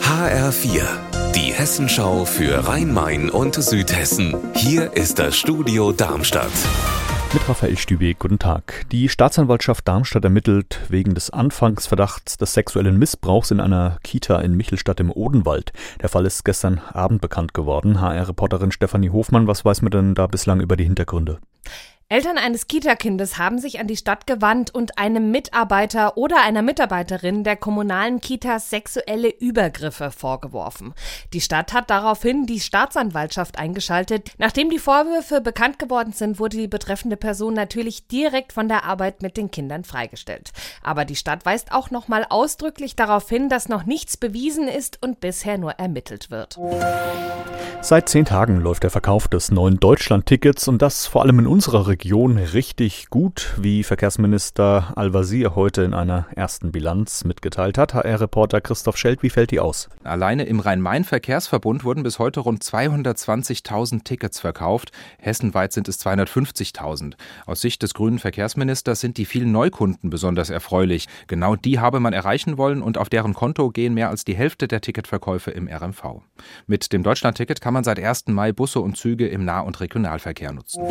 HR4, die Hessenschau für Rhein-Main und Südhessen. Hier ist das Studio Darmstadt. Mit Raphael Stübe, guten Tag. Die Staatsanwaltschaft Darmstadt ermittelt wegen des Anfangsverdachts des sexuellen Missbrauchs in einer Kita in Michelstadt im Odenwald. Der Fall ist gestern Abend bekannt geworden. HR-Reporterin Stefanie Hofmann, was weiß man denn da bislang über die Hintergründe? Eltern eines Kita-Kindes haben sich an die Stadt gewandt und einem Mitarbeiter oder einer Mitarbeiterin der kommunalen Kitas sexuelle Übergriffe vorgeworfen. Die Stadt hat daraufhin die Staatsanwaltschaft eingeschaltet. Nachdem die Vorwürfe bekannt geworden sind, wurde die betreffende Person natürlich direkt von der Arbeit mit den Kindern freigestellt. Aber die Stadt weist auch nochmal ausdrücklich darauf hin, dass noch nichts bewiesen ist und bisher nur ermittelt wird. Seit zehn Tagen läuft der Verkauf des neuen Deutschland-Tickets und das vor allem in unserer Region richtig gut, wie Verkehrsminister Al-Wazir heute in einer ersten Bilanz mitgeteilt hat. HR-Reporter Christoph Schelt, wie fällt die aus? Alleine im Rhein-Main-Verkehrsverbund wurden bis heute rund 220.000 Tickets verkauft. Hessenweit sind es 250.000. Aus Sicht des grünen Verkehrsministers sind die vielen Neukunden besonders erfreulich. Genau die habe man erreichen wollen und auf deren Konto gehen mehr als die Hälfte der Ticketverkäufe im RMV. Mit dem Deutschland-Ticket kann man seit 1. Mai Busse und Züge im Nah- und Regionalverkehr nutzen.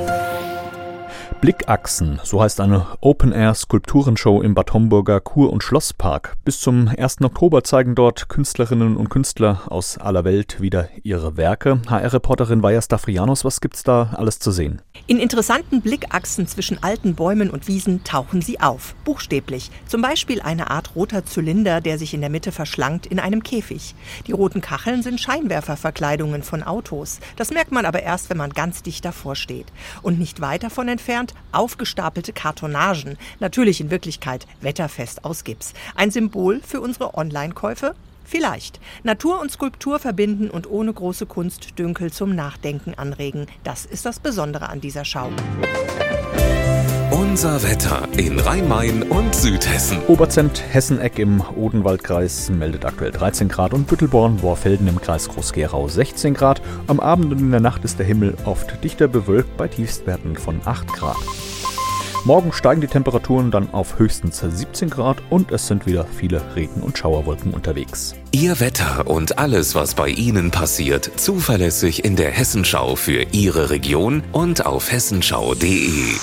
Blickachsen, so heißt eine Open-Air-Skulpturenshow im Bad Homburger Kur- und Schlosspark. Bis zum 1. Oktober zeigen dort Künstlerinnen und Künstler aus aller Welt wieder ihre Werke. HR-Reporterin Vaja Stafrianos, was gibt's da alles zu sehen? In interessanten Blickachsen zwischen alten Bäumen und Wiesen tauchen sie auf, buchstäblich. Zum Beispiel eine Art roter Zylinder, der sich in der Mitte verschlankt in einem Käfig. Die roten Kacheln sind Scheinwerferverkleidungen von Autos. Das merkt man aber erst, wenn man ganz dicht davor steht. Und nicht weit davon entfernt aufgestapelte Kartonagen, natürlich in Wirklichkeit wetterfest aus Gips. Ein Symbol für unsere Online-Käufe? Vielleicht. Natur und Skulptur verbinden und ohne große Kunstdünkel zum Nachdenken anregen. Das ist das Besondere an dieser Schau. Unser Wetter in Rhein-Main und Südhessen. Oberzent Hesseneck im Odenwaldkreis meldet aktuell 13 Grad und Büttelborn, Borfelden im Kreis Groß-Gerau 16 Grad. Am Abend und in der Nacht ist der Himmel oft dichter bewölkt bei Tiefstwerten von 8 Grad. Morgen steigen die Temperaturen dann auf höchstens 17 Grad und es sind wieder viele Regen- und Schauerwolken unterwegs. Ihr Wetter und alles, was bei Ihnen passiert, zuverlässig in der Hessenschau für Ihre Region und auf hessenschau.de.